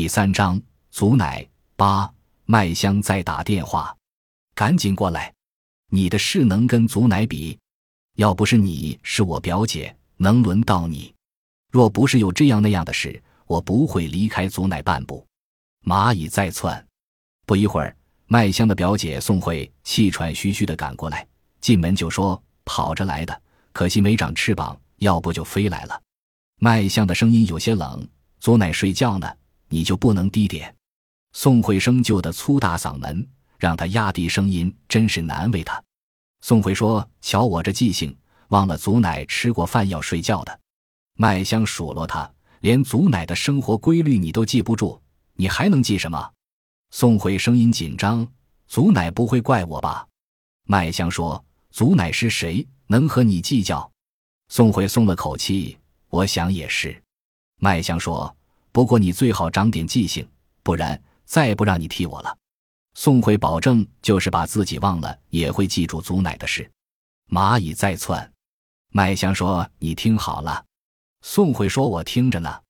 第三章，祖奶八麦香在打电话，赶紧过来！你的事能跟祖奶比？要不是你是我表姐，能轮到你？若不是有这样那样的事，我不会离开祖奶半步。蚂蚁在窜，不一会儿，麦香的表姐宋慧气喘吁吁的赶过来，进门就说：“跑着来的，可惜没长翅膀，要不就飞来了。”麦香的声音有些冷：“祖奶睡觉呢。”你就不能低点？宋慧生就的粗大嗓门，让他压低声音，真是难为他。宋慧说：“瞧我这记性，忘了祖奶吃过饭要睡觉的。”麦香数落他：“连祖奶的生活规律你都记不住，你还能记什么？”宋慧声音紧张：“祖奶不会怪我吧？”麦香说：“祖奶是谁，能和你计较？”宋慧松了口气：“我想也是。”麦香说。不过你最好长点记性，不然再不让你替我了。宋慧保证，就是把自己忘了，也会记住祖奶的事。蚂蚁在窜，麦香说：“你听好了。”宋慧说：“我听着呢。”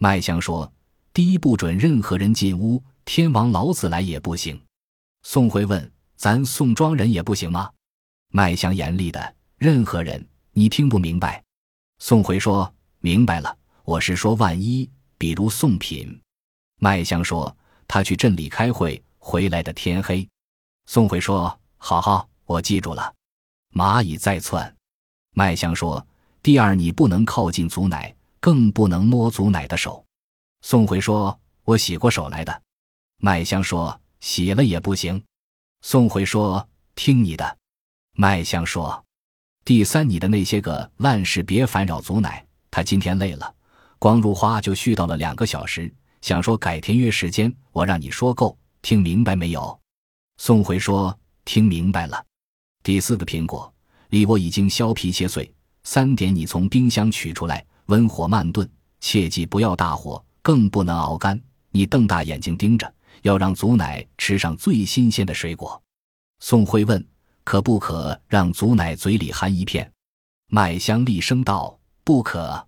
麦香说：“第一不准任何人进屋，天王老子来也不行。”宋慧问：“咱宋庄人也不行吗？”麦香严厉的：“任何人，你听不明白？”宋慧说：“明白了，我是说万一。”比如送品，麦香说他去镇里开会，回来的天黑。宋慧说：“好好，我记住了。”蚂蚁在窜，麦香说：“第二，你不能靠近祖奶，更不能摸祖奶的手。”宋慧说：“我洗过手来的。”麦香说：“洗了也不行。”宋慧说：“听你的。”麦香说：“第三，你的那些个烂事别烦扰祖奶，她今天累了。”光如花就絮叨了两个小时，想说改天约时间，我让你说够，听明白没有？宋慧说听明白了。第四个苹果，梨我已经削皮切碎。三点，你从冰箱取出来，温火慢炖，切记不要大火，更不能熬干。你瞪大眼睛盯着，要让祖奶吃上最新鲜的水果。宋慧问：可不可让祖奶嘴里含一片？麦香厉声道：不可。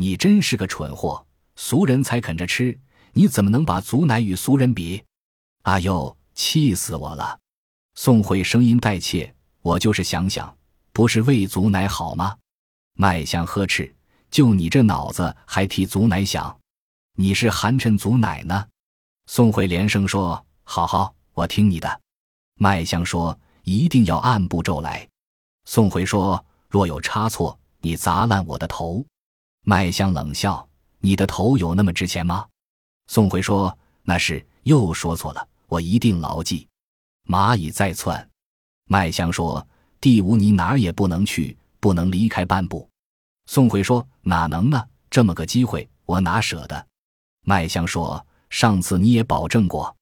你真是个蠢货，俗人才啃着吃，你怎么能把祖奶与俗人比？阿呦，气死我了！宋慧声音带怯，我就是想想，不是为祖奶好吗？麦香呵斥，就你这脑子还替祖奶想？你是寒碜祖奶呢？宋慧连声说：“好好，我听你的。”麦香说：“一定要按步骤来。”宋慧说：“若有差错，你砸烂我的头。”麦香冷笑：“你的头有那么值钱吗？”宋回说：“那是又说错了，我一定牢记。”蚂蚁在窜，麦香说：“第五，你哪儿也不能去，不能离开半步。”宋回说：“哪能呢？这么个机会，我哪舍得？”麦香说：“上次你也保证过。”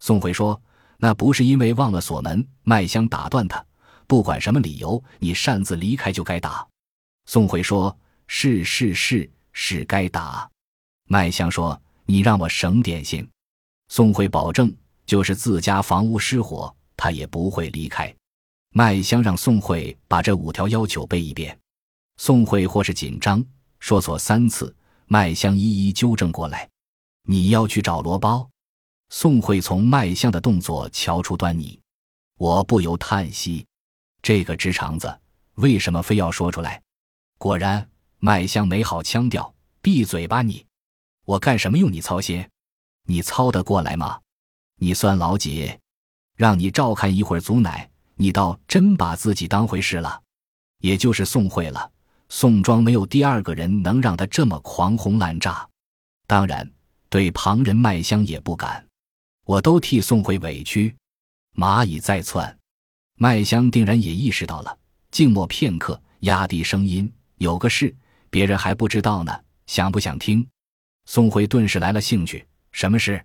宋回说：“那不是因为忘了锁门。”麦香打断他：“不管什么理由，你擅自离开就该打。”宋回说。是是是是该打，麦香说：“你让我省点心。”宋慧保证，就是自家房屋失火，他也不会离开。麦香让宋慧把这五条要求背一遍。宋慧或是紧张，说错三次，麦香一一纠正过来。你要去找罗包？宋慧从麦香的动作瞧出端倪，我不由叹息：这个直肠子为什么非要说出来？果然。麦香没好腔调，闭嘴吧你！我干什么用你操心？你操得过来吗？你算老几？让你照看一会儿祖奶，你倒真把自己当回事了。也就是宋慧了，宋庄没有第二个人能让他这么狂轰滥炸。当然，对旁人麦香也不敢。我都替宋慧委屈。蚂蚁在窜，麦香定然也意识到了，静默片刻，压低声音：“有个事。”别人还不知道呢，想不想听？宋慧顿时来了兴趣。什么事？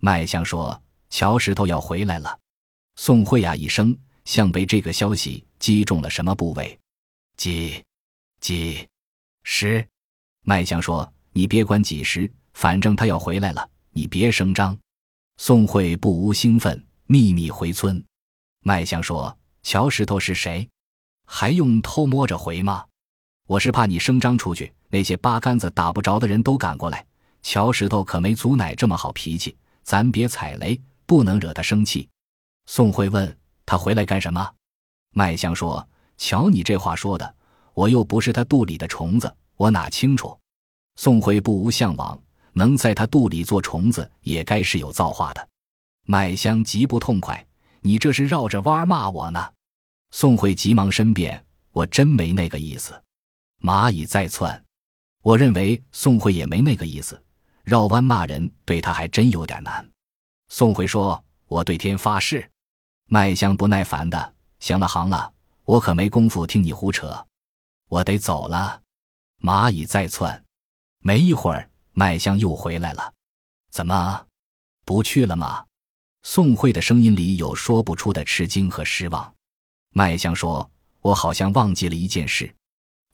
麦香说：“乔石头要回来了。”宋慧呀一声，像被这个消息击中了什么部位。几几十？麦香说：“你别管几时，反正他要回来了，你别声张。”宋慧不无兴奋，秘密回村。麦香说：“乔石头是谁？还用偷摸着回吗？”我是怕你声张出去，那些八竿子打不着的人都赶过来。乔石头可没祖奶这么好脾气，咱别踩雷，不能惹他生气。宋慧问他回来干什么？麦香说：“瞧你这话说的，我又不是他肚里的虫子，我哪清楚？”宋慧不无向往，能在他肚里做虫子，也该是有造化的。麦香极不痛快：“你这是绕着弯骂我呢？”宋慧急忙申辩：“我真没那个意思。”蚂蚁在窜，我认为宋慧也没那个意思。绕弯骂人对他还真有点难。宋慧说：“我对天发誓。”麦香不耐烦的：“行了，行了，我可没工夫听你胡扯，我得走了。”蚂蚁在窜，没一会儿，麦香又回来了。怎么，不去了吗？宋慧的声音里有说不出的吃惊和失望。麦香说：“我好像忘记了一件事。”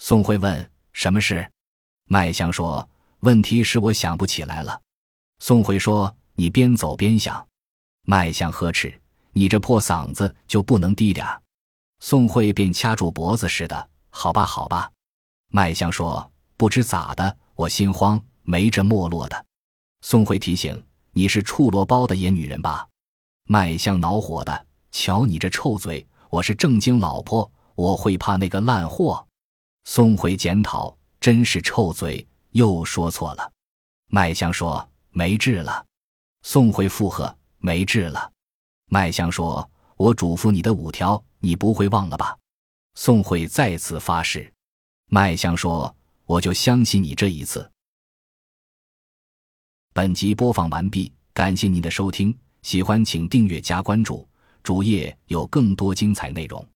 宋慧问：“什么事？”麦香说：“问题是我想不起来了。”宋慧说：“你边走边想。”麦香呵斥：“你这破嗓子就不能低点？”宋慧便掐住脖子似的：“好吧，好吧。”麦香说：“不知咋的，我心慌，没这没落的。”宋慧提醒：“你是触萝包的野女人吧？”麦香恼火的：“瞧你这臭嘴！我是正经老婆，我会怕那个烂货？”宋回检讨，真是臭嘴，又说错了。麦香说没治了。宋回附和没治了。麦香说：“我嘱咐你的五条，你不会忘了吧？”宋慧再次发誓。麦香说：“我就相信你这一次。”本集播放完毕，感谢您的收听，喜欢请订阅加关注，主页有更多精彩内容。